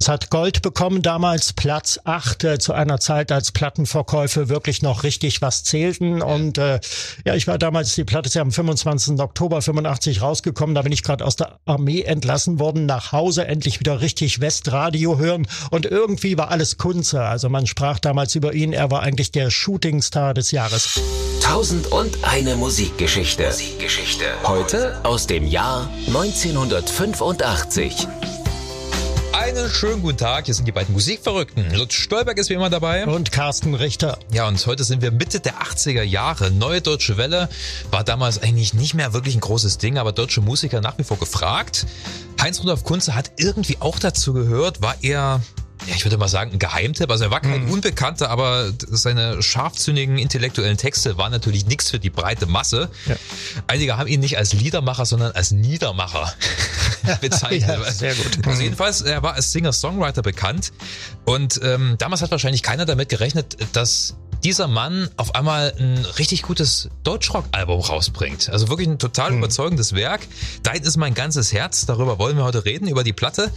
Es hat Gold bekommen damals, Platz 8 äh, zu einer Zeit, als Plattenverkäufe wirklich noch richtig was zählten. Und äh, ja, ich war damals, die Platte ist ja am 25. Oktober 85 rausgekommen, da bin ich gerade aus der Armee entlassen worden, nach Hause endlich wieder richtig Westradio hören. Und irgendwie war alles Kunze. Also man sprach damals über ihn, er war eigentlich der Shootingstar des Jahres. Tausend und eine Musikgeschichte. Musikgeschichte. Heute aus dem Jahr 1985. Einen schönen guten Tag, hier sind die beiden Musikverrückten. Lutz Stolberg ist wie immer dabei. Und Carsten Richter. Ja, und heute sind wir Mitte der 80er Jahre. Neue Deutsche Welle war damals eigentlich nicht mehr wirklich ein großes Ding, aber deutsche Musiker nach wie vor gefragt. Heinz Rudolf Kunze hat irgendwie auch dazu gehört, war eher ja, ich würde mal sagen, ein Geheimtipp. Also er war kein mhm. Unbekannter, aber seine scharfzüngigen intellektuellen Texte waren natürlich nichts für die breite Masse. Ja. Einige haben ihn nicht als Liedermacher, sondern als Niedermacher bezeichnet. ja, sehr gut. Also jedenfalls, er war als Singer-Songwriter bekannt und ähm, damals hat wahrscheinlich keiner damit gerechnet, dass dieser Mann auf einmal ein richtig gutes Deutschrock-Album rausbringt. Also wirklich ein total mhm. überzeugendes Werk. Dein ist mein ganzes Herz. Darüber wollen wir heute reden, über die Platte.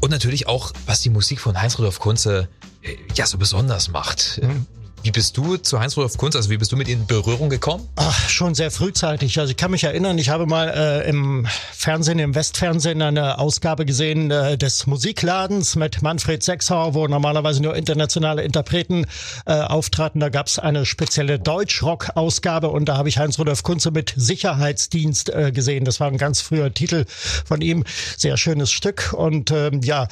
Und natürlich auch, was die Musik von Heinz-Rudolf Kunze äh, ja so besonders macht. Mhm. Wie bist du zu Heinz-Rudolf Kunz, also wie bist du mit ihm in Berührung gekommen? Ach, schon sehr frühzeitig. Also ich kann mich erinnern, ich habe mal äh, im Fernsehen, im Westfernsehen eine Ausgabe gesehen äh, des Musikladens mit Manfred Sechsauer, wo normalerweise nur internationale Interpreten äh, auftraten. Da gab es eine spezielle Deutschrock-Ausgabe und da habe ich Heinz-Rudolf Kunze mit Sicherheitsdienst äh, gesehen. Das war ein ganz früher Titel von ihm. Sehr schönes Stück und ähm, ja,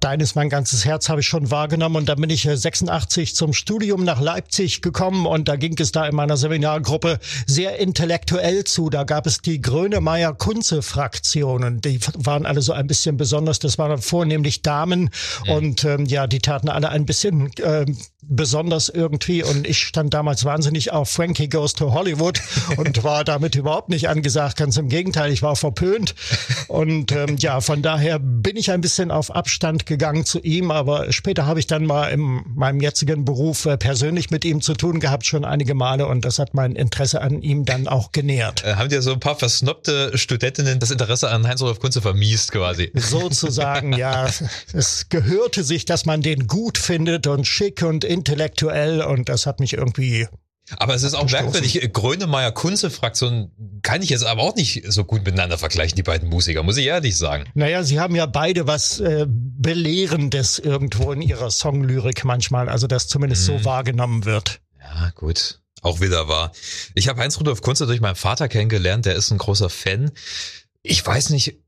Dein ist mein ganzes Herz habe ich schon wahrgenommen und dann bin ich 86 äh, zum Studium nach Leipzig gekommen und da ging es da in meiner Seminargruppe sehr intellektuell zu. Da gab es die Grönemeyer Kunze Fraktion und die waren alle so ein bisschen besonders. Das waren vornehmlich Damen mhm. und ähm, ja, die taten alle ein bisschen äh, besonders irgendwie und ich stand damals wahnsinnig auf Frankie Goes to Hollywood und war damit überhaupt nicht angesagt. Ganz im Gegenteil, ich war verpönt und ähm, ja, von daher bin ich ein bisschen auf Abstand gegangen zu ihm, aber später habe ich dann mal in meinem jetzigen Beruf äh, persönlich mit ihm zu tun gehabt, schon einige Male und das hat mein Interesse an ihm dann auch genährt. Äh, haben dir so ein paar versnobte Studentinnen das Interesse an Heinz-Rudolf Kunze vermiest quasi? Sozusagen, ja. Es gehörte sich, dass man den gut findet und schick und intellektuell und das hat mich irgendwie aber es ist auch merkwürdig, Grönemeyer Kunze-Fraktion kann ich jetzt aber auch nicht so gut miteinander vergleichen, die beiden Musiker, muss ich ehrlich sagen. Naja, sie haben ja beide was äh, Belehrendes irgendwo in ihrer Songlyrik manchmal, also das zumindest hm. so wahrgenommen wird. Ja, gut. Auch wieder wahr. Ich habe Heinz Rudolf Kunze durch meinen Vater kennengelernt, der ist ein großer Fan. Ich weiß nicht,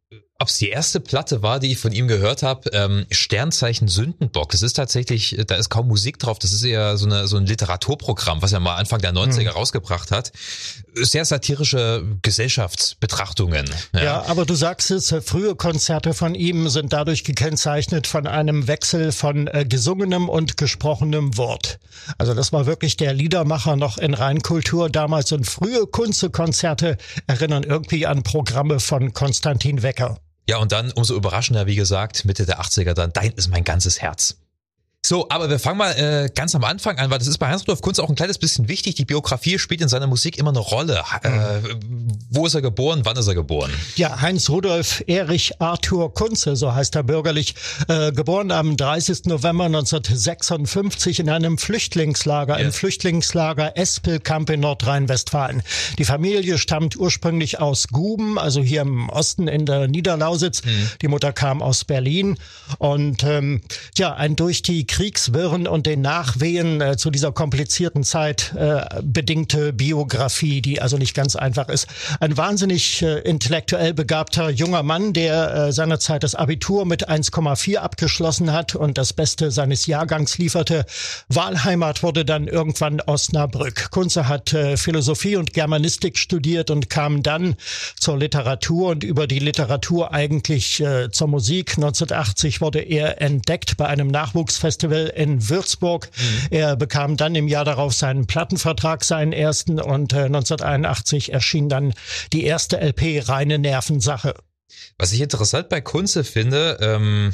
ob es die erste Platte war, die ich von ihm gehört habe, ähm, Sternzeichen Sündenbock. Das ist tatsächlich, da ist kaum Musik drauf. Das ist eher so, eine, so ein Literaturprogramm, was er mal Anfang der 90er mhm. rausgebracht hat. Sehr satirische Gesellschaftsbetrachtungen. Ja. ja, aber du sagst es, äh, frühe Konzerte von ihm sind dadurch gekennzeichnet von einem Wechsel von äh, gesungenem und gesprochenem Wort. Also das war wirklich der Liedermacher noch in Reinkultur damals und frühe Kunstkonzerte erinnern irgendwie an Programme von Konstantin Wecker. Ja, und dann umso überraschender, wie gesagt, Mitte der 80er dann, dein ist mein ganzes Herz. So, aber wir fangen mal äh, ganz am Anfang an, weil das ist bei Hans-Rudolf Kunz auch ein kleines bisschen wichtig. Die Biografie spielt in seiner Musik immer eine Rolle. Äh, wo ist er geboren? Wann ist er geboren? Ja, Heinz-Rudolf Erich Arthur Kunze, so heißt er bürgerlich, äh, geboren am 30. November 1956 in einem Flüchtlingslager, ja. im Flüchtlingslager Espelkamp in Nordrhein-Westfalen. Die Familie stammt ursprünglich aus Guben, also hier im Osten in der Niederlausitz. Mhm. Die Mutter kam aus Berlin und ähm, ja, ein durch die Kriegswirren und den Nachwehen äh, zu dieser komplizierten Zeit äh, bedingte Biografie, die also nicht ganz einfach ist. Ein wahnsinnig äh, intellektuell begabter junger Mann, der äh, seinerzeit das Abitur mit 1,4 abgeschlossen hat und das Beste seines Jahrgangs lieferte. Wahlheimat wurde dann irgendwann Osnabrück. Kunze hat äh, Philosophie und Germanistik studiert und kam dann zur Literatur und über die Literatur eigentlich äh, zur Musik. 1980 wurde er entdeckt bei einem Nachwuchsfestival Festival in Würzburg. Mhm. Er bekam dann im Jahr darauf seinen Plattenvertrag, seinen ersten, und äh, 1981 erschien dann die erste LP Reine Nervensache. Was ich interessant bei Kunze finde, ähm,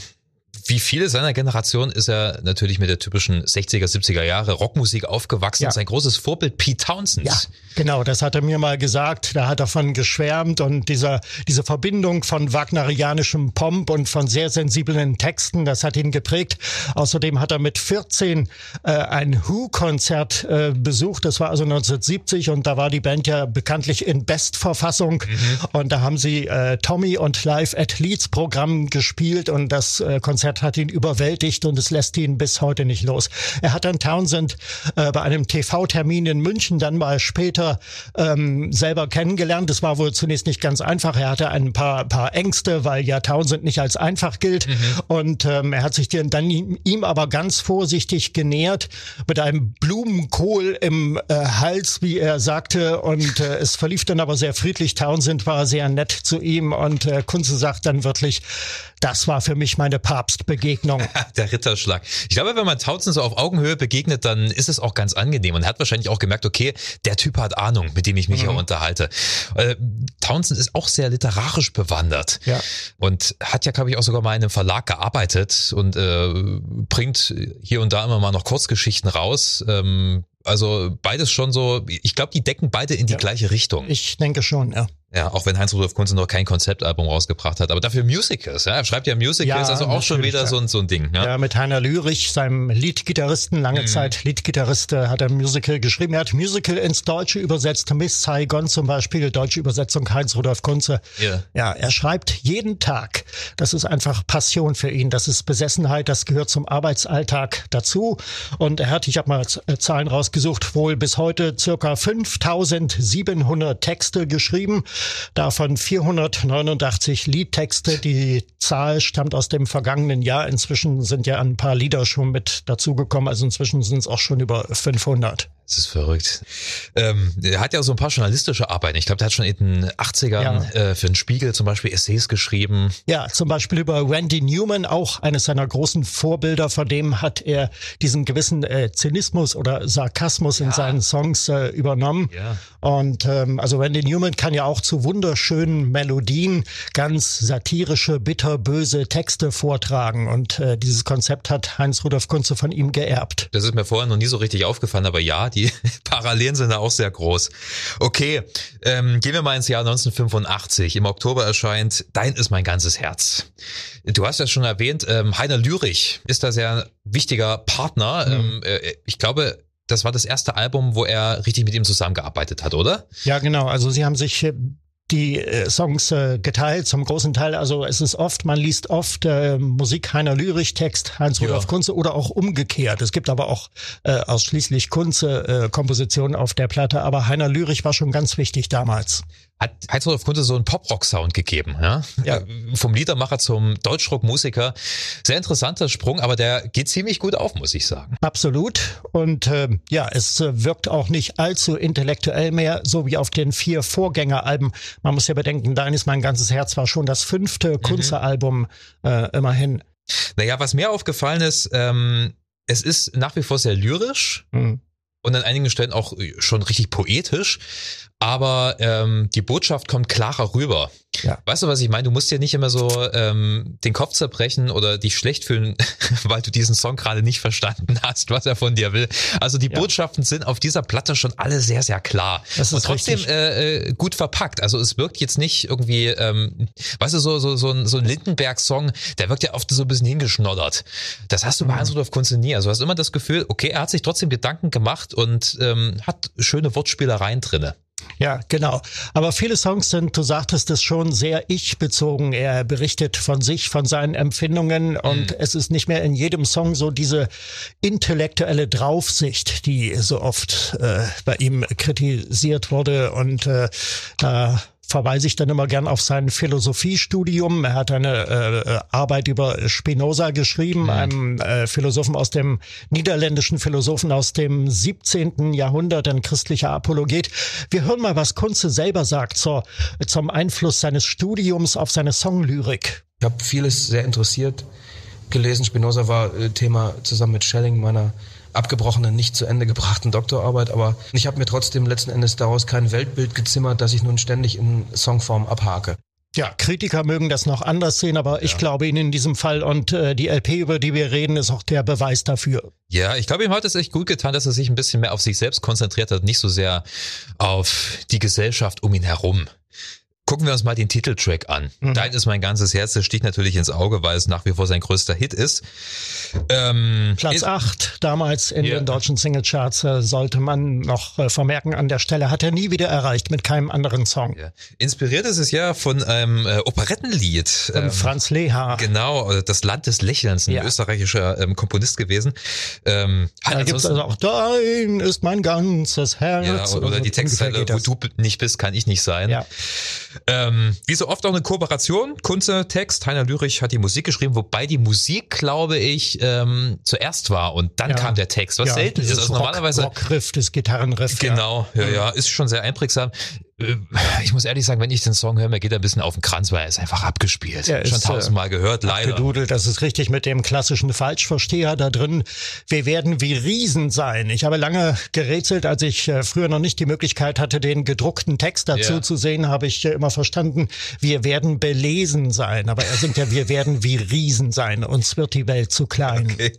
wie viele seiner Generation ist er natürlich mit der typischen 60er, 70er Jahre Rockmusik aufgewachsen. Ja. Sein großes Vorbild Pete Townsend. Ja, genau, das hat er mir mal gesagt. Da hat er von geschwärmt und dieser, diese Verbindung von wagnerianischem Pomp und von sehr sensiblen Texten, das hat ihn geprägt. Außerdem hat er mit 14 äh, ein Who-Konzert äh, besucht. Das war also 1970 und da war die Band ja bekanntlich in Bestverfassung. Mhm. Und da haben sie äh, Tommy und Live at Leeds Programm gespielt und das äh, Konzert hat ihn überwältigt und es lässt ihn bis heute nicht los. Er hat dann Townsend äh, bei einem TV-Termin in München dann mal später ähm, selber kennengelernt. Das war wohl zunächst nicht ganz einfach. Er hatte ein paar, paar Ängste, weil ja Townsend nicht als einfach gilt. Mhm. Und ähm, er hat sich dann ihm aber ganz vorsichtig genähert mit einem Blumenkohl im äh, Hals, wie er sagte. Und äh, es verlief dann aber sehr friedlich. Townsend war sehr nett zu ihm und äh, Kunze sagt dann wirklich, das war für mich meine Papstbegegnung. Der Ritterschlag. Ich glaube, wenn man Townsend so auf Augenhöhe begegnet, dann ist es auch ganz angenehm und er hat wahrscheinlich auch gemerkt, okay, der Typ hat Ahnung, mit dem ich mich mhm. hier unterhalte. Äh, Townsend ist auch sehr literarisch bewandert ja. und hat ja, glaube ich, auch sogar mal in einem Verlag gearbeitet und äh, bringt hier und da immer mal noch Kurzgeschichten raus. Ähm, also beides schon so, ich glaube, die decken beide in die ja. gleiche Richtung. Ich denke schon, ja. Ja, auch wenn Heinz-Rudolf Kunze noch kein Konzeptalbum rausgebracht hat, aber dafür Musicals. Ja? Er schreibt ja Musicals, ja, also auch schon wieder so, ein, so ein Ding. Ja, ja mit Heiner Lürich, seinem Leadgitarristen, lange mhm. Zeit Leadgitarrist, äh, hat er Musical geschrieben. Er hat Musical ins Deutsche übersetzt, Miss Saigon zum Beispiel, deutsche Übersetzung Heinz-Rudolf Kunze. Yeah. Ja, er schreibt jeden Tag. Das ist einfach Passion für ihn, das ist Besessenheit, das gehört zum Arbeitsalltag dazu. Und er hat, ich habe mal äh, Zahlen rausgesucht, wohl bis heute circa 5700 Texte geschrieben davon 489 Liedtexte. Die Zahl stammt aus dem vergangenen Jahr. Inzwischen sind ja ein paar Lieder schon mit dazugekommen. Also inzwischen sind es auch schon über 500. Das ist verrückt. Ähm, er hat ja so ein paar journalistische Arbeiten. Ich glaube, der hat schon in den 80ern ja. äh, für den Spiegel zum Beispiel Essays geschrieben. Ja, zum Beispiel über Randy Newman, auch eines seiner großen Vorbilder. Von dem hat er diesen gewissen äh, Zynismus oder Sarkasmus ja. in seinen Songs äh, übernommen. Ja. Und ähm, also Randy Newman kann ja auch zu wunderschönen Melodien ganz satirische, bitterböse Texte vortragen. Und äh, dieses Konzept hat Heinz Rudolf Kunze von ihm geerbt. Das ist mir vorher noch nie so richtig aufgefallen, aber ja, die Parallelen sind da auch sehr groß. Okay, ähm, gehen wir mal ins Jahr 1985. Im Oktober erscheint Dein ist mein ganzes Herz. Du hast ja schon erwähnt, ähm, Heiner Lürich ist da sehr wichtiger Partner. Mhm. Ähm, äh, ich glaube, das war das erste Album, wo er richtig mit ihm zusammengearbeitet hat, oder? Ja, genau. Also sie haben sich äh, die äh, Songs äh, geteilt zum großen Teil. Also es ist oft, man liest oft äh, Musik Heiner Lyrich, Text Heinz-Rudolf ja. Kunze oder auch umgekehrt. Es gibt aber auch äh, ausschließlich Kunze äh, Kompositionen auf der Platte, aber Heiner Lyrich war schon ganz wichtig damals hat Heinz-Rudolf Kunze so einen Pop-Rock-Sound gegeben. Ja? ja. Vom Liedermacher zum Deutschrock-Musiker. Sehr interessanter Sprung, aber der geht ziemlich gut auf, muss ich sagen. Absolut. Und äh, ja, es äh, wirkt auch nicht allzu intellektuell mehr, so wie auf den vier Vorgängeralben. Man muss ja bedenken, Dein ist mein ganzes Herz war schon das fünfte mhm. Kunze-Album äh, immerhin. Naja, was mir aufgefallen ist, ähm, es ist nach wie vor sehr lyrisch. Mhm und an einigen Stellen auch schon richtig poetisch aber ähm, die Botschaft kommt klarer rüber. Ja. Weißt du, was ich meine? Du musst dir nicht immer so ähm, den Kopf zerbrechen oder dich schlecht fühlen, weil du diesen Song gerade nicht verstanden hast, was er von dir will. Also die ja. Botschaften sind auf dieser Platte schon alle sehr, sehr klar. Das ist Und trotzdem äh, äh, gut verpackt. Also es wirkt jetzt nicht irgendwie, ähm, weißt du, so, so, so ein, so ein Lindenberg-Song, der wirkt ja oft so ein bisschen hingeschnoddert. Das hast du bei mhm. Hans-Rudolf Kunze nie. Also du hast immer das Gefühl, okay, er hat sich trotzdem Gedanken gemacht und ähm, hat schöne Wortspielereien drinne. Ja, genau. Aber viele Songs sind, du sagtest es schon, sehr ich-bezogen. Er berichtet von sich, von seinen Empfindungen mhm. und es ist nicht mehr in jedem Song so diese intellektuelle Draufsicht, die so oft äh, bei ihm kritisiert wurde und äh, da verweise ich dann immer gern auf sein Philosophiestudium. Er hat eine äh, Arbeit über Spinoza geschrieben, mhm. einem äh, Philosophen aus dem niederländischen Philosophen aus dem 17. Jahrhundert, ein christlicher Apologet. Wir hören mal, was Kunze selber sagt zur, zum Einfluss seines Studiums auf seine Songlyrik. Ich habe vieles sehr interessiert gelesen. Spinoza war äh, Thema zusammen mit Schelling meiner abgebrochenen, nicht zu Ende gebrachten Doktorarbeit, aber ich habe mir trotzdem letzten Endes daraus kein Weltbild gezimmert, das ich nun ständig in Songform abhake. Ja, Kritiker mögen das noch anders sehen, aber ich glaube Ihnen in diesem Fall und äh, die LP, über die wir reden, ist auch der Beweis dafür. Ja, ich glaube, ihm hat es echt gut getan, dass er sich ein bisschen mehr auf sich selbst konzentriert hat, nicht so sehr auf die Gesellschaft um ihn herum. Gucken wir uns mal den Titeltrack an. Mhm. Dein ist mein ganzes Herz, das sticht natürlich ins Auge, weil es nach wie vor sein größter Hit ist. Ähm, Platz ist- 8 damals in Ja. den deutschen Singlecharts äh, sollte man noch äh, vermerken an der Stelle, hat er nie wieder erreicht mit keinem anderen Song. Ja. Inspiriert ist es ja von einem äh, Operettenlied. Von ähm, Franz Leha. Genau, äh, das Land des Lächelns, ein Ja. österreichischer ähm, Komponist gewesen. Ähm, Da gibt's ansonsten- also auch Dein ist mein ganzes Herz. ja, oder Und die Textzeile, wo du nicht bist, kann ich nicht sein. Ja. Ähm, wie so oft auch eine Kooperation, Kunze, Text, Heiner Lürich hat die Musik geschrieben, wobei die Musik, glaube ich, ähm, zuerst war und dann Ja. kam der Text, was ja, selten ist. Also Rock, normalerweise Rockriff, das Gitarrenriff. Genau, ja, ja, ist schon sehr einprägsam. Ich muss ehrlich sagen, wenn ich den Song höre, mir geht er ein bisschen auf den Kranz, weil er ist einfach abgespielt. Ja, schon ist, äh, tausendmal gehört, leider. Gedudelt, das ist richtig mit dem klassischen Falschversteher da drin. Wir werden wie Riesen sein. Ich habe lange gerätselt, als ich äh, früher noch nicht die Möglichkeit hatte, den gedruckten Text dazu Ja. zu sehen, habe ich äh, immer verstanden, wir werden belesen sein. Aber er singt ja, wir werden wie Riesen sein. Uns wird die Welt zu klein. Okay.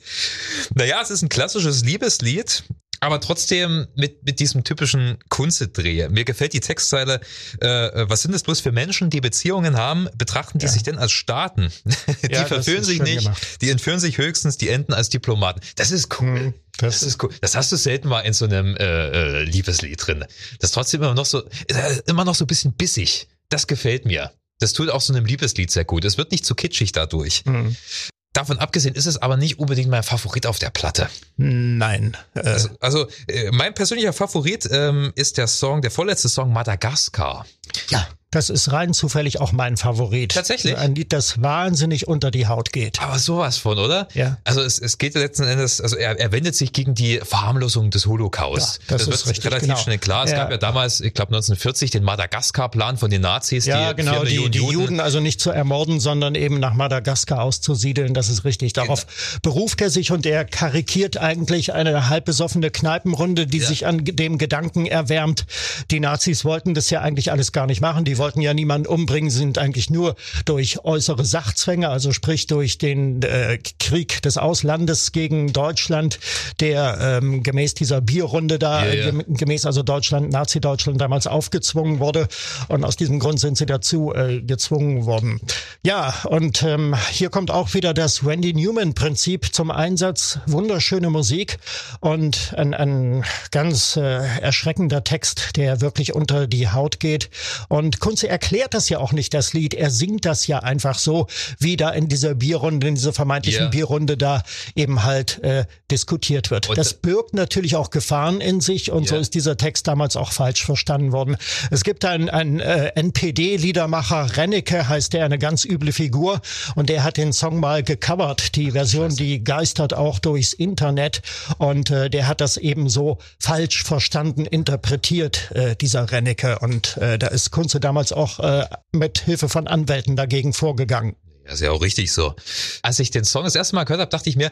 Naja, es ist ein klassisches Liebeslied, aber trotzdem mit, mit diesem typischen Kunstdreh. Mir gefällt die Textzeile, äh, was sind es bloß für Menschen, die Beziehungen haben, betrachten die Ja. sich denn als Staaten? die Ja, verführen sich nicht, gemacht. die entführen sich höchstens, die enden als Diplomaten. Das ist cool. Mhm, Das, das- ist cool. Das hast du selten mal in so einem äh, äh, Liebeslied drin. Das ist trotzdem immer noch so, äh, immer noch so ein bisschen bissig. Das gefällt mir. Das tut auch so einem Liebeslied sehr gut. Es wird nicht zu kitschig dadurch. Hm. Davon abgesehen ist es aber nicht unbedingt mein Favorit auf der Platte. Nein. Äh, Also, also äh, mein persönlicher Favorit ähm, ist der Song, der vorletzte Song Madagaskar. ja, das ist rein zufällig auch mein Favorit. Tatsächlich? Ein Lied, das wahnsinnig unter die Haut geht. Aber sowas von, oder? Ja. Also es, es geht letzten Endes, also er, er wendet sich gegen die Verharmlosung des Holocaust. Ja, das ist wird richtig, relativ genau. schnell klar. Es Ja. gab ja damals, ich glaube 1940, den Madagaskar-Plan von den Nazis. Ja, die genau, die, die Juden. also nicht zu ermorden, sondern eben nach Madagaskar auszusiedeln, das ist richtig. Darauf Genau. beruft er sich und er karikiert eigentlich eine halb besoffene Kneipenrunde, die Ja. sich an dem Gedanken erwärmt, die Nazis wollten das ja eigentlich alles gar nicht machen, die wollten ja niemanden umbringen, sind eigentlich nur durch äußere Sachzwänge, also sprich durch den äh, Krieg des Auslandes gegen Deutschland, der ähm, gemäß dieser Bierrunde da, Ja, ja. gemäß also Deutschland, Nazi-Deutschland damals aufgezwungen wurde. Und aus diesem Grund sind sie dazu äh, gezwungen worden. Ja, und ähm, hier kommt auch wieder das Randy Newman-Prinzip zum Einsatz. Wunderschöne Musik und ein, ein ganz äh, erschreckender Text, der wirklich unter die Haut geht. Und Kunze erklärt das ja auch nicht, das Lied. Er singt das ja einfach so, wie da in dieser Bierrunde, in dieser vermeintlichen Ja. Bierrunde da eben halt äh, diskutiert wird. Und- das birgt natürlich auch Gefahren in sich und so Ja. ist dieser Text damals auch falsch verstanden worden. Es gibt einen, einen äh, NPD-Liedermacher, Rennecke heißt der, eine ganz üble Figur und der hat den Song mal gecovert. Die Version, die geistert auch durchs Internet und äh, der hat das eben so falsch verstanden interpretiert, äh, dieser Rennecke und äh, da ist Kunze damals auch äh, mit Hilfe von Anwälten dagegen vorgegangen. Ja, ist ja auch richtig so. Als ich den Song das erste Mal gehört habe, dachte ich mir,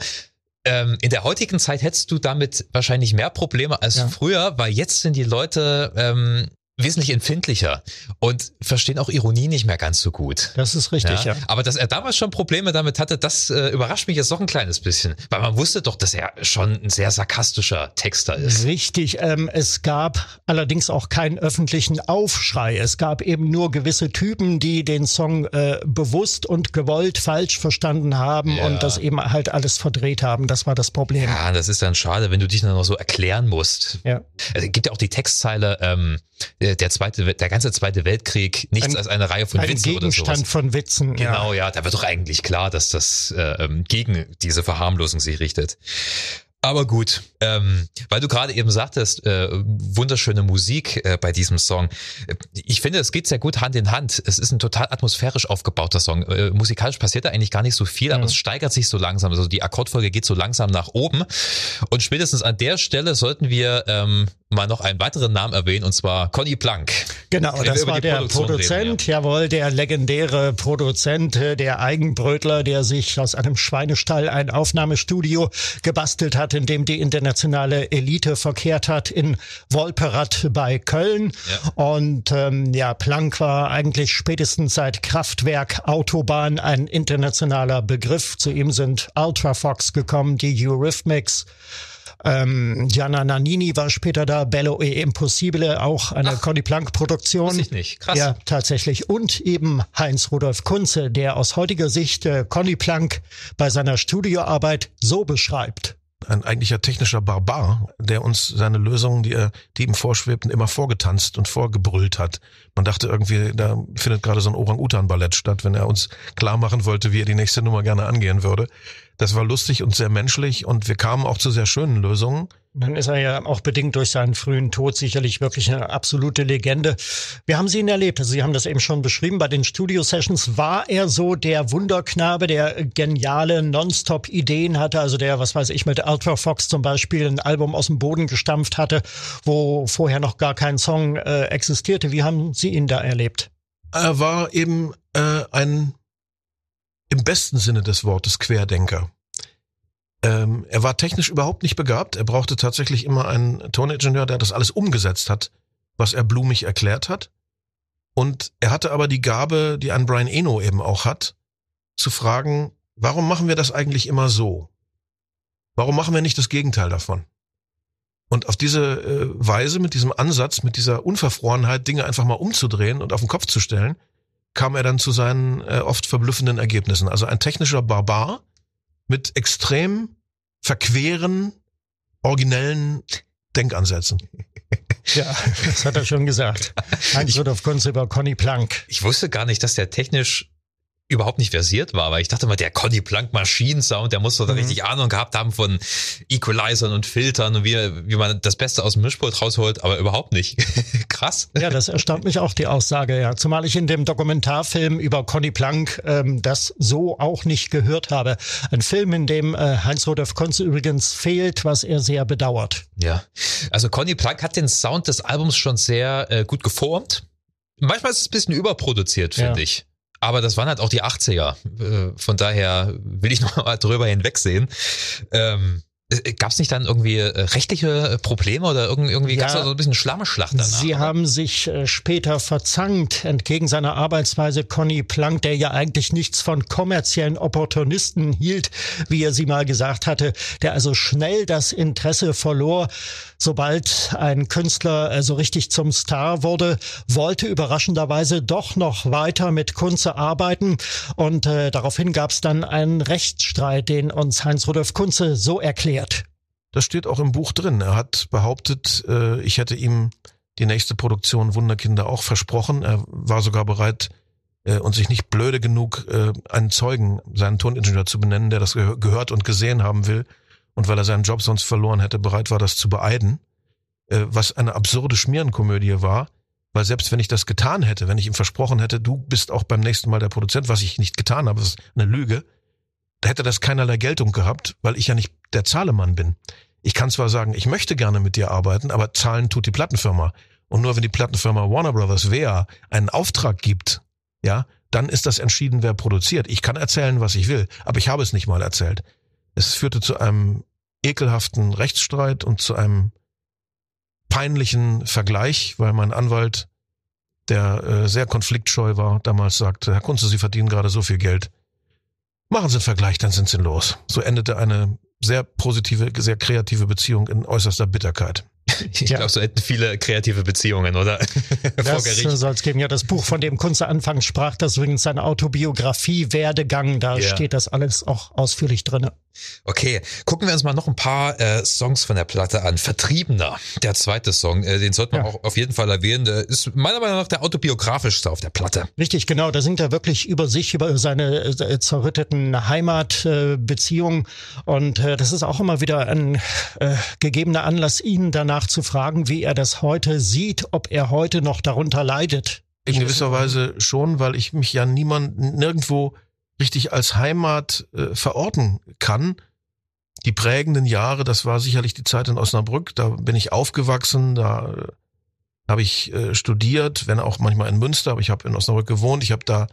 ähm, in der heutigen Zeit hättest du damit wahrscheinlich mehr Probleme als Ja. früher, weil jetzt sind die Leute ähm, wesentlich empfindlicher und verstehen auch Ironie nicht mehr ganz so gut. Das ist richtig, ja. Aber dass er damals schon Probleme damit hatte, das äh, überrascht mich jetzt doch ein kleines bisschen. Weil man wusste doch, dass er schon ein sehr sarkastischer Texter ist. Richtig. Ähm, es gab allerdings auch keinen öffentlichen Aufschrei. Es gab eben nur gewisse Typen, die den Song äh, bewusst und gewollt falsch verstanden haben Ja. und das eben halt alles verdreht haben. Das war das Problem. Ja, das ist dann schade, wenn du dich dann noch so erklären musst. Ja. Es gibt ja auch die Textzeile, ähm, der der zweite, der ganze Zweite Weltkrieg, nichts Ein- als eine Reihe von Ein Witzen oder Gegenstand sowas. von Witzen. Ja. Genau, ja, da wird doch eigentlich klar, dass das äh, ähm, gegen diese Verharmlosung sich richtet. Aber gut, ähm, weil du gerade eben sagtest, äh, wunderschöne Musik äh, bei diesem Song. Äh, Ich finde, es geht sehr gut Hand in Hand. Es ist ein total atmosphärisch aufgebauter Song. Äh, musikalisch passiert da eigentlich gar nicht so viel, aber es steigert sich so langsam. Also die Akkordfolge geht so langsam nach oben. Und spätestens an der Stelle sollten wir ähm, mal noch einen weiteren Namen erwähnen, und zwar Conny Plank. Genau, Wenn das war der Produktion Produzent, reden, jawohl, der legendäre Produzent, äh, der Eigenbrötler, der sich aus einem Schweinestall ein Aufnahmestudio gebastelt hat, in dem die internationale Elite verkehrt hat in Wolperath bei Köln. Ja. Und ähm, ja, Planck war eigentlich spätestens seit Kraftwerk Autobahn ein internationaler Begriff. Zu ihm sind Ultrafox gekommen, die Eurythmics. Ähm, Gianna Nannini war später da, Bello e Impossibile, auch eine Conny Plank Produktion. Wusste ich nicht. Krass. Ja, tatsächlich. Und eben Heinz Rudolf Kunze, der aus heutiger Sicht äh, Conny Plank bei seiner Studioarbeit so beschreibt. ein eigentlicher technischer Barbar, der uns seine Lösungen, die, er, die ihm vorschwebten, immer vorgetanzt und vorgebrüllt hat. Man dachte irgendwie, da findet gerade so ein Orang-Utan-Ballett statt, wenn er uns klar machen wollte, wie er die nächste Nummer gerne angehen würde. Das war lustig und sehr menschlich und wir kamen auch zu sehr schönen Lösungen. Dann ist er ja auch bedingt durch seinen frühen Tod sicherlich wirklich eine absolute Legende. Wir haben Sie ihn erlebt, also Sie haben das eben schon beschrieben. Bei den Studio-Sessions war er so der Wunderknabe, der geniale Nonstop-Ideen hatte, also der, was weiß ich, mit Ultra Fox zum Beispiel ein Album aus dem Boden gestampft hatte, wo vorher noch gar kein Song äh, existierte. Wie haben Sie ihn da erlebt? Er war eben äh, ein im besten Sinne des Wortes Querdenker. Ähm, er war technisch überhaupt nicht begabt. Er brauchte tatsächlich immer einen Toningenieur, der das alles umgesetzt hat, was er blumig erklärt hat. Und er hatte aber die Gabe, die ein Brian Eno eben auch hat, zu fragen, warum machen wir das eigentlich immer so? Warum machen wir nicht das Gegenteil davon? Und auf diese äh, Weise, mit diesem Ansatz, mit dieser Unverfrorenheit, Dinge einfach mal umzudrehen und auf den Kopf zu stellen, kam er dann zu seinen äh, oft verblüffenden Ergebnissen. Also ein technischer Barbar mit extrem verqueren, originellen Denkansätzen. Ja, das hat er schon gesagt. Heinz Rudolf Kunze über Conny Plank. Ich wusste gar nicht, dass der technisch überhaupt nicht versiert war, weil ich dachte mal, der Conny Plank Maschinensound, der muss doch da Mhm. richtig Ahnung gehabt haben von Equalizern und Filtern und wie, wie man das Beste aus dem Mischpult rausholt, aber überhaupt nicht. Krass. Ja, das erstaunt mich auch, die Aussage, ja. Zumal ich in dem Dokumentarfilm über Conny Plank ähm, das so auch nicht gehört habe. Ein Film, in dem äh, Heinz-Rudolf Kunze übrigens fehlt, was er sehr bedauert. Ja. Also Conny Plank hat den Sound des Albums schon sehr äh, gut geformt. Manchmal ist es ein bisschen überproduziert, finde Ja. ich. Aber das waren halt auch die 80er. Äh, Von daher will ich noch mal drüber hinwegsehen. Ähm, Gab es nicht dann irgendwie äh, rechtliche Probleme oder irgend- irgendwie gab es Ja. da so ein bisschen Schlammschlacht danach? Sie oder? haben sich äh, später verzankt, entgegen seiner Arbeitsweise Conny Plank, der ja eigentlich nichts von kommerziellen Opportunisten hielt, wie er sie mal gesagt hatte, der also schnell das Interesse verlor, sobald ein Künstler äh, so richtig zum Star wurde, wollte überraschenderweise doch noch weiter mit Kunze arbeiten und äh, daraufhin gab es dann einen Rechtsstreit, den uns Heinz-Rudolf Kunze so erklärt. Das steht auch im Buch drin. Er hat behauptet, äh, ich hätte ihm die nächste Produktion Wunderkinder auch versprochen. Er war sogar bereit äh, und sich nicht blöde genug, äh, einen Zeugen, seinen Toningenieur zu benennen, der das gehö- gehört und gesehen haben will. Und weil er seinen Job sonst verloren hätte, bereit war, das zu beeiden. Was eine absurde Schmierenkomödie war. Weil selbst wenn ich das getan hätte, wenn ich ihm versprochen hätte, du bist auch beim nächsten Mal der Produzent, was ich nicht getan habe, das ist eine Lüge, hätte das keinerlei Geltung gehabt, weil ich ja nicht der Zahlemann bin. Ich kann zwar sagen, ich möchte gerne mit dir arbeiten, aber zahlen tut die Plattenfirma. Und nur wenn die Plattenfirma Warner Brothers Wea einen Auftrag gibt, ja, dann ist das entschieden, wer produziert. Ich kann erzählen, was ich will, aber ich habe es nicht mal erzählt. Es führte zu einem ekelhaften Rechtsstreit und zu einem peinlichen Vergleich, weil mein Anwalt, der äh, sehr konfliktscheu war, damals sagte, Herr Kunze, Sie verdienen gerade so viel Geld. Machen Sie einen Vergleich, dann sind Sie los. So endete eine sehr positive, sehr kreative Beziehung in äußerster Bitterkeit. Ich Ja. glaube, so hätten viele kreative Beziehungen, oder? Das soll es geben. Ja, das Buch, von dem Kunze anfangs sprach, das ist übrigens seine Autobiografie, Werdegang, da Ja. steht das alles auch ausführlich drinne. Okay, gucken wir uns mal noch ein paar äh, Songs von der Platte an. Vertriebener, der zweite Song, äh, den sollte man Ja. auch auf jeden Fall erwähnen. Der ist meiner Meinung nach der autobiografischste auf der Platte. Richtig, genau. Da singt er wirklich über sich, über seine äh, zerrütteten Heimatbeziehungen. Äh, Beziehungen. und äh, das ist auch immer wieder ein äh, gegebener Anlass, ihn danach zu fragen, wie er das heute sieht, ob er heute noch darunter leidet. In gewisser Weise schon, weil ich mich ja niemand nirgendwo richtig als Heimat äh, verorten kann. die prägenden Jahre, das war sicherlich die Zeit in Osnabrück. Da bin ich aufgewachsen, da äh, habe ich äh, studiert, wenn auch manchmal in Münster, aber ich habe in Osnabrück gewohnt. Ich habe da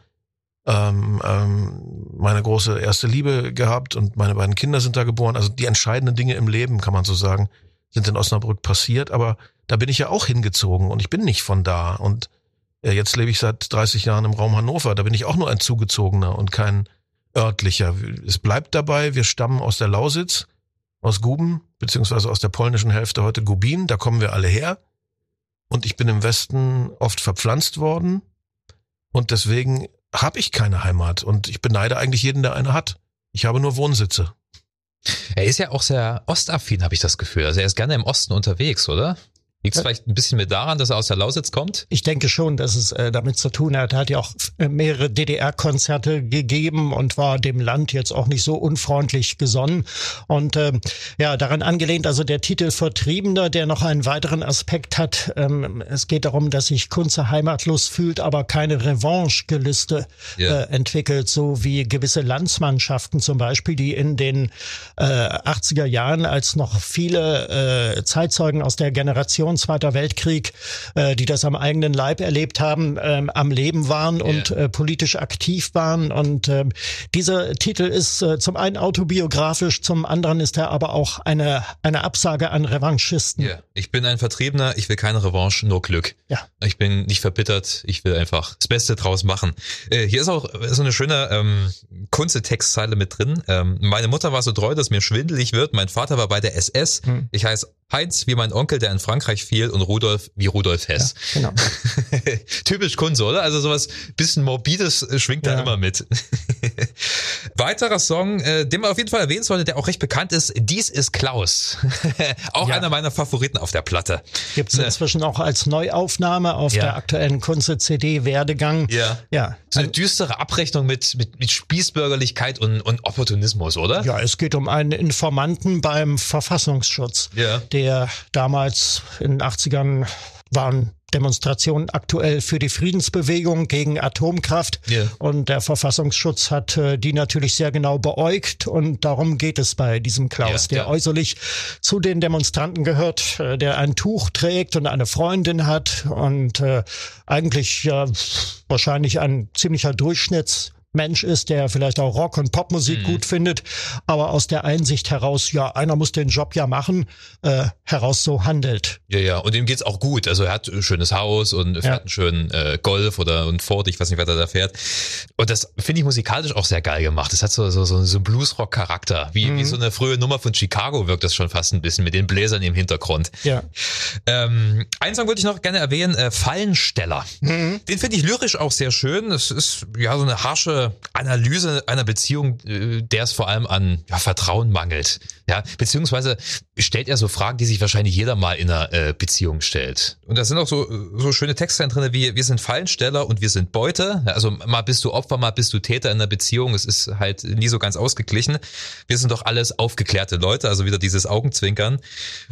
ähm, ähm, meine große erste Liebe gehabt und meine beiden Kinder sind da geboren. Also die entscheidenden Dinge im Leben, kann man so sagen, sind in Osnabrück passiert. Aber da bin ich ja auch hingezogen und ich bin nicht von da. Und ja, jetzt lebe ich seit 30 Jahren im Raum Hannover. Da bin ich auch nur ein Zugezogener und kein örtlicher. Es bleibt dabei, wir stammen aus der Lausitz, aus Guben, beziehungsweise aus der polnischen Hälfte heute Gubin. Da kommen wir alle her. Und ich bin im Westen oft verpflanzt worden. Und deswegen habe ich keine Heimat und ich beneide eigentlich jeden, der eine hat. Ich habe nur Wohnsitze. Er ist ja auch sehr ostaffin, habe ich das Gefühl. Also er ist gerne im Osten unterwegs, oder? Liegt es vielleicht ein bisschen mit daran, dass er aus der Lausitz kommt? Ich denke schon, dass es äh, damit zu tun hat. Er hat ja auch äh, mehrere DDR-Konzerte gegeben und war dem Land jetzt auch nicht so unfreundlich gesonnen. Und ähm, ja, daran angelehnt, also der Titel Vertriebener, der noch einen weiteren Aspekt hat. Ähm, es geht darum, dass sich Kunze heimatlos fühlt, aber keine Revanche-Gelüste Ja. äh, entwickelt, so wie gewisse Landsmannschaften zum Beispiel, die in den äh, 80er Jahren, als noch viele äh, Zeitzeugen aus der Generation Zweiter Weltkrieg, äh, die das am eigenen Leib erlebt haben, ähm, am Leben waren und äh, politisch aktiv waren. Und ähm, dieser Titel ist äh, zum einen autobiografisch, zum anderen ist er aber auch eine, eine Absage an Revanchisten. Ja. Ich bin ein Vertriebener, ich will keine Revanche, nur Glück. Ja. Ich bin nicht verbittert, ich will einfach das Beste draus machen. Äh, hier ist auch so eine schöne ähm, Kunze-Textzeile mit drin. Ähm, meine Mutter war so treu, dass mir schwindelig wird. Mein Vater war bei der SS. Ich heiße Heinz wie mein Onkel, der in Frankreich fiel und Rudolf wie Rudolf Hess. Genau. Typisch Kunze, oder? Also sowas bisschen morbides äh, schwingt da Ja. immer mit. Weiterer Song, äh, den man auf jeden Fall erwähnen sollte, der auch recht bekannt ist, Dies ist Klaus. auch Ja. einer meiner Favoriten auf der Platte. Gibt's inzwischen auch als Neuaufnahme auf Ja. der aktuellen Kunze-CD Werdegang. Ja. Ja. So eine düstere Abrechnung mit, mit, mit Spießbürgerlichkeit und, und Opportunismus, oder? Ja, es geht um einen Informanten beim Verfassungsschutz, Ja. der damals in den 80ern waren Demonstrationen aktuell für die Friedensbewegung gegen Atomkraft. Ja. Und der Verfassungsschutz hat äh, die natürlich sehr genau beäugt. Und darum geht es bei diesem Klaus, Ja, der ja. äußerlich zu den Demonstranten gehört, äh, der ein Tuch trägt und eine Freundin hat und äh, eigentlich ja wahrscheinlich ein ziemlicher Durchschnitts Mensch ist, der vielleicht auch Rock- und Popmusik gut findet, aber aus der Einsicht heraus, ja, einer muss den Job ja machen, äh, heraus so handelt. Ja, ja, und ihm geht's auch gut. Also er hat ein schönes Haus und fährt Ja. einen schönen äh, Golf oder einen Ford, ich weiß nicht, was er da fährt. Und das finde ich musikalisch auch sehr geil gemacht. Das hat so, so, so, so einen Bluesrock-Charakter. Wie, wie so eine frühe Nummer von Chicago wirkt das schon fast ein bisschen mit den Bläsern im Hintergrund. Ja. Ähm, einen Song würde ich noch gerne erwähnen, äh, Fallensteller. Den finde ich lyrisch auch sehr schön. Es ist ja so eine harsche Analyse einer Beziehung, äh, der es vor allem an ja, Vertrauen mangelt. Ja, beziehungsweise stellt er so Fragen, die sich wahrscheinlich jeder mal in einer äh, Beziehung stellt. Und da sind auch so, so schöne Texte drin, wie wir sind Fallensteller und wir sind Beute. Also mal bist du Opfer, mal bist du Täter in einer Beziehung. Es ist halt nie so ganz ausgeglichen. Wir sind doch alles aufgeklärte Leute, also wieder dieses Augenzwinkern.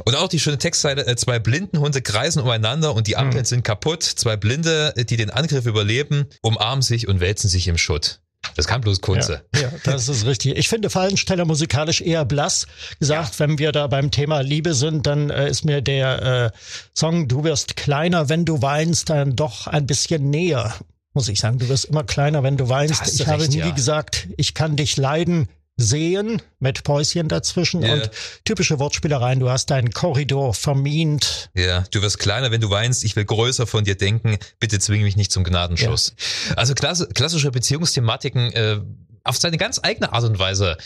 Und auch die schöne Textzeile, äh, zwei blinden Hunde kreisen umeinander und die Ampeln sind kaputt. Zwei Blinde, äh, die den Angriff überleben, umarmen sich und wälzen sich im Schutt. Das kann bloß Kunze. Ja, ja, das ist richtig. Ich finde Fallensteller musikalisch eher blass gesagt. Wenn wir da beim Thema Liebe sind, dann äh, ist mir der äh, Song Du wirst kleiner, wenn du weinst, dann doch ein bisschen näher. Muss ich sagen, du wirst immer kleiner, wenn du weinst. Ich habe recht, nie ja. gesagt, ich kann dich leiden sehen mit Päuschen dazwischen Ja. und typische Wortspielereien. Du hast deinen Korridor vermint. Ja, du wirst kleiner, wenn du weinst. Ich will größer von dir denken. Bitte zwing mich nicht zum Gnadenschuss. Also klasse, klassische Beziehungsthematiken äh, auf seine ganz eigene Art und Weise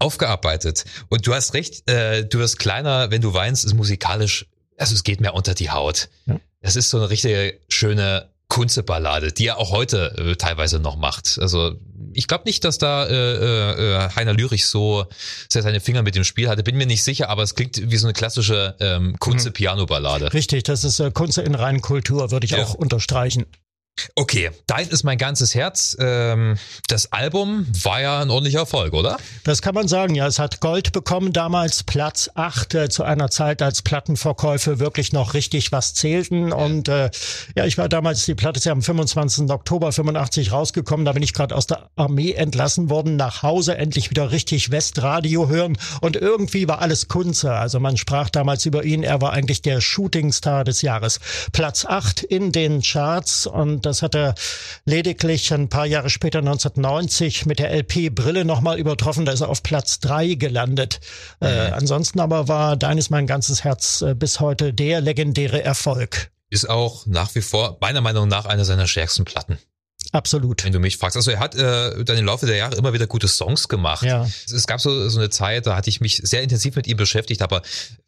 aufgearbeitet. Und du hast recht, äh, du wirst kleiner, wenn du weinst, ist musikalisch, also es geht mehr unter die Haut. Ja. Es ist so eine richtige schöne Kunzeballade, die er auch heute äh, teilweise noch macht. Also ich glaube nicht, dass da äh, äh, Heiner Lürich so sehr seine Finger mit dem Spiel hatte. Bin mir nicht sicher, aber es klingt wie so eine klassische ähm, Kunze-Piano-Ballade. Richtig, das ist äh, Kunst in reinen Kultur, würde ich Ja. auch unterstreichen. Okay, Dein ist mein ganzes Herz. Ähm, das Album war ja ein ordentlicher Erfolg, oder? Das kann man sagen, ja. Es hat Gold bekommen, damals Platz 8, äh, zu einer Zeit, als Plattenverkäufe wirklich noch richtig was zählten. Und äh, ja, ich war damals, die Platte ist ja am 25. Oktober 85 rausgekommen, da bin ich gerade aus der Armee entlassen worden, nach Hause endlich wieder richtig Westradio hören. Und irgendwie war alles Kunze. Also man sprach damals über ihn, er war eigentlich der Shootingstar des Jahres. Platz 8 in den Charts und das hat er lediglich ein paar Jahre später 1990 mit der LP Brille nochmal übertroffen. Da ist er auf Platz 3 gelandet. Äh, mhm. Äh, ansonsten aber war Deines mein ganzes Herz äh, bis heute der legendäre Erfolg. Ist auch nach wie vor meiner Meinung nach einer seiner stärksten Platten. Absolut. Wenn du mich fragst. Also er hat äh, dann im Laufe der Jahre immer wieder gute Songs gemacht. Ja. Es gab so, so eine Zeit, da hatte ich mich sehr intensiv mit ihm beschäftigt, aber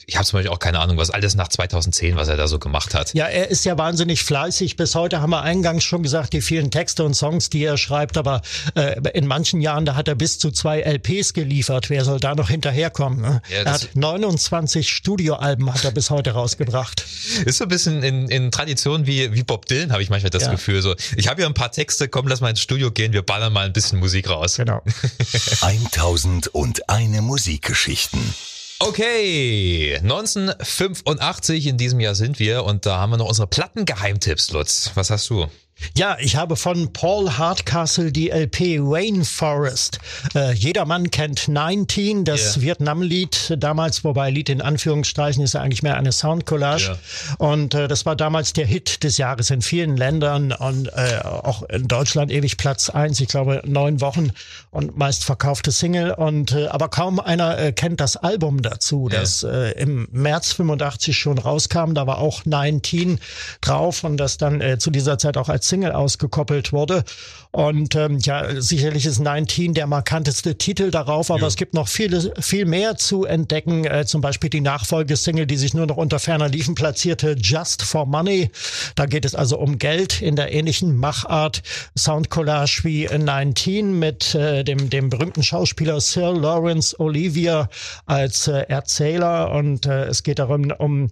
ich habe zum Beispiel auch keine Ahnung, was alles nach 2010, was er da so gemacht hat. Ja, er ist ja wahnsinnig fleißig. Bis heute haben wir eingangs schon gesagt, die vielen Texte und Songs, die er schreibt, aber äh, in manchen Jahren, da hat er bis zu zwei LPs geliefert. Wer soll da noch hinterherkommen? Ne? Ja, er hat 29 Studioalben hat er bis heute rausgebracht. Ist so ein bisschen in, in Tradition wie, wie Bob Dylan, habe ich manchmal das ja. Gefühl. So, ich habe ja ein paar Texte Texte, komm, lass mal ins Studio gehen, wir ballern mal ein bisschen Musik raus. Genau. 1001 Musikgeschichten. Okay, 1985 in diesem Jahr sind wir und da haben wir noch unsere Plattengeheimtipps, Lutz. Was hast du? Ja, ich habe von Paul Hardcastle die LP Rainforest. Äh, jedermann kennt 19, das yeah. Vietnam-Lied damals, wobei Lied in Anführungsstrichen ist ja eigentlich mehr eine Soundcollage. Yeah. Und äh, das war damals der Hit des Jahres in vielen Ländern und äh, auch in Deutschland ewig Platz eins. ich glaube neun Wochen und meist verkaufte Single. Und äh, aber kaum einer äh, kennt das Album dazu, yeah. das äh, im März 85 schon rauskam. Da war auch 19 drauf und das dann äh, zu dieser Zeit auch als Single ausgekoppelt wurde. Und ähm, ja, sicherlich ist 19 der markanteste Titel darauf, aber ja. es gibt noch viele, viel mehr zu entdecken. Äh, zum Beispiel die Nachfolgesingle, die sich nur noch unter ferner Liefen platzierte, Just for Money. Da geht es also um Geld in der ähnlichen Machart. Soundcollage wie 19 mit äh, dem, dem berühmten Schauspieler Sir Lawrence Olivier als äh, Erzähler. Und äh, es geht darum, um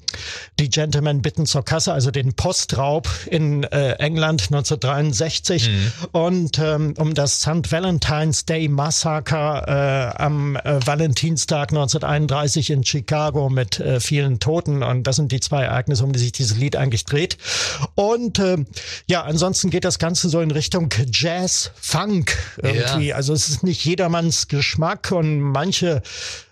die Gentlemen bitten zur Kasse, also den Postraub in äh, England 1963. Mhm. Und ähm, um das St. Valentine's Day Massaker äh, am äh, Valentinstag 1931 in Chicago mit äh, vielen Toten. Und das sind die zwei Ereignisse, um die sich dieses Lied eigentlich dreht. Und äh, ja, ansonsten geht das Ganze so in Richtung Jazz, Funk irgendwie. Ja. Also es ist nicht jedermanns Geschmack und manche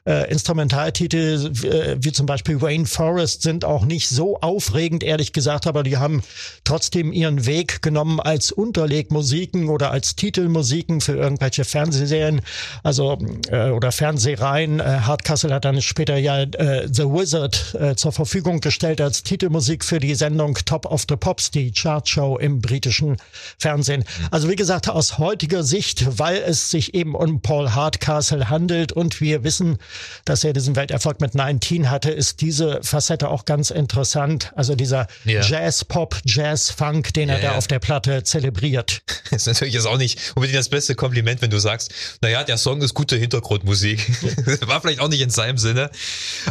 äh, Instrumentaltitel äh, wie zum Beispiel Rain Forest sind auch nicht so aufregend, ehrlich gesagt, aber die haben trotzdem ihren Weg genommen als Unterlegmusiken oder als Titelmusiken für irgendwelche Fernsehserien, also äh, oder Fernsehreihen. Äh, Hardcastle hat dann später ja äh, The Wizard äh, zur Verfügung gestellt als Titelmusik für die Sendung Top of the Pops, die Chartshow im britischen Fernsehen. Also wie gesagt, aus heutiger Sicht, weil es sich eben um Paul Hardcastle handelt und wir wissen, dass er diesen Welterfolg mit 19 hatte, ist diese Facette auch ganz interessant. Also dieser ja. Jazz-Pop, Jazz-Funk, den er ja, da auf der Platte zelebriert. Das ist natürlich jetzt auch nicht unbedingt das beste Kompliment, wenn du sagst, naja, der Song ist gute Hintergrundmusik. War vielleicht auch nicht in seinem Sinne,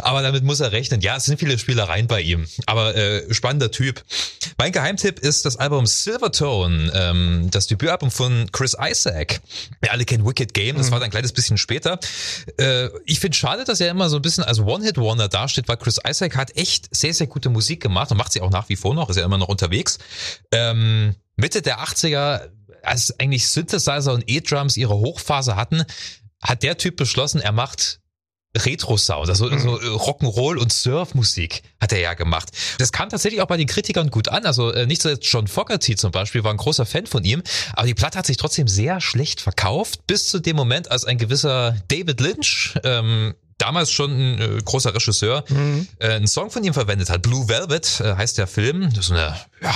aber damit muss er rechnen. Ja, es sind viele Spielereien bei ihm, aber äh, spannender Typ. Mein Geheimtipp ist das Album Silvertone, ähm, das Debütalbum von Chris Isaac. Wir alle kennen Wicked Game, das mhm. war dann ein kleines bisschen später. Äh, ich finde schade, dass er immer so ein bisschen als One-Hit-Wonder dasteht, weil Chris Isaac hat echt sehr, sehr gute Musik gemacht und macht sie auch nach wie vor noch, ist ja immer noch unterwegs. Ähm, Mitte der 80er, als eigentlich Synthesizer und E-Drums ihre Hochphase hatten, hat der Typ beschlossen, er macht Retro-Sound, also mhm. so Rock'n'Roll und Surf-Musik hat er ja gemacht. Das kam tatsächlich auch bei den Kritikern gut an. Also äh, nicht so jetzt John Fogerty zum Beispiel war ein großer Fan von ihm, aber die Platte hat sich trotzdem sehr schlecht verkauft, bis zu dem Moment, als ein gewisser David Lynch ähm, damals schon ein äh, großer Regisseur, mhm. äh, einen Song von ihm verwendet hat. Blue Velvet äh, heißt der Film. Das ist eine ja,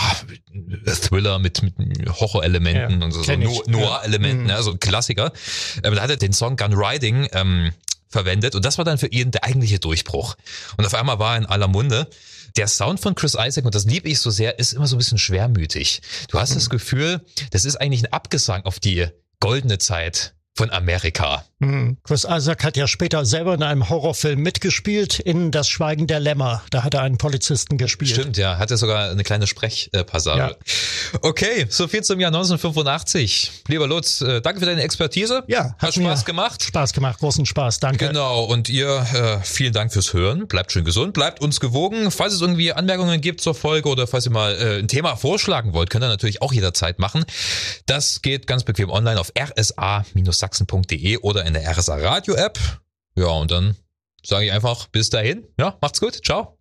Thriller mit, mit Horror-Elementen ja, und so, so Noir-Elementen, ja. mhm. also ein Klassiker. Ähm, da hat er den Song Gun Riding ähm, verwendet und das war dann für ihn der eigentliche Durchbruch. Und auf einmal war er in aller Munde. Der Sound von Chris Isaac, und das liebe ich so sehr, ist immer so ein bisschen schwermütig. Du hast mhm. das Gefühl, das ist eigentlich ein Abgesang auf die goldene Zeit von Amerika. Hm. Chris Isaac hat ja später selber in einem Horrorfilm mitgespielt, in Das Schweigen der Lämmer. Da hat er einen Polizisten gespielt. Stimmt, ja, hatte sogar eine kleine Sprechpassage. Ja. Okay, so viel zum Jahr 1985. Lieber Lutz, äh, danke für deine Expertise. Ja, hat Spaß gemacht. Spaß gemacht, großen Spaß, danke. Genau, und ihr, äh, vielen Dank fürs Hören. Bleibt schön gesund, bleibt uns gewogen. Falls es irgendwie Anmerkungen gibt zur Folge oder falls ihr mal äh, ein Thema vorschlagen wollt, könnt ihr natürlich auch jederzeit machen. Das geht ganz bequem online auf rsa-sachsen.de oder in der RSA Radio App. Ja, und dann sage ich einfach bis dahin. Ja, macht's gut. Ciao.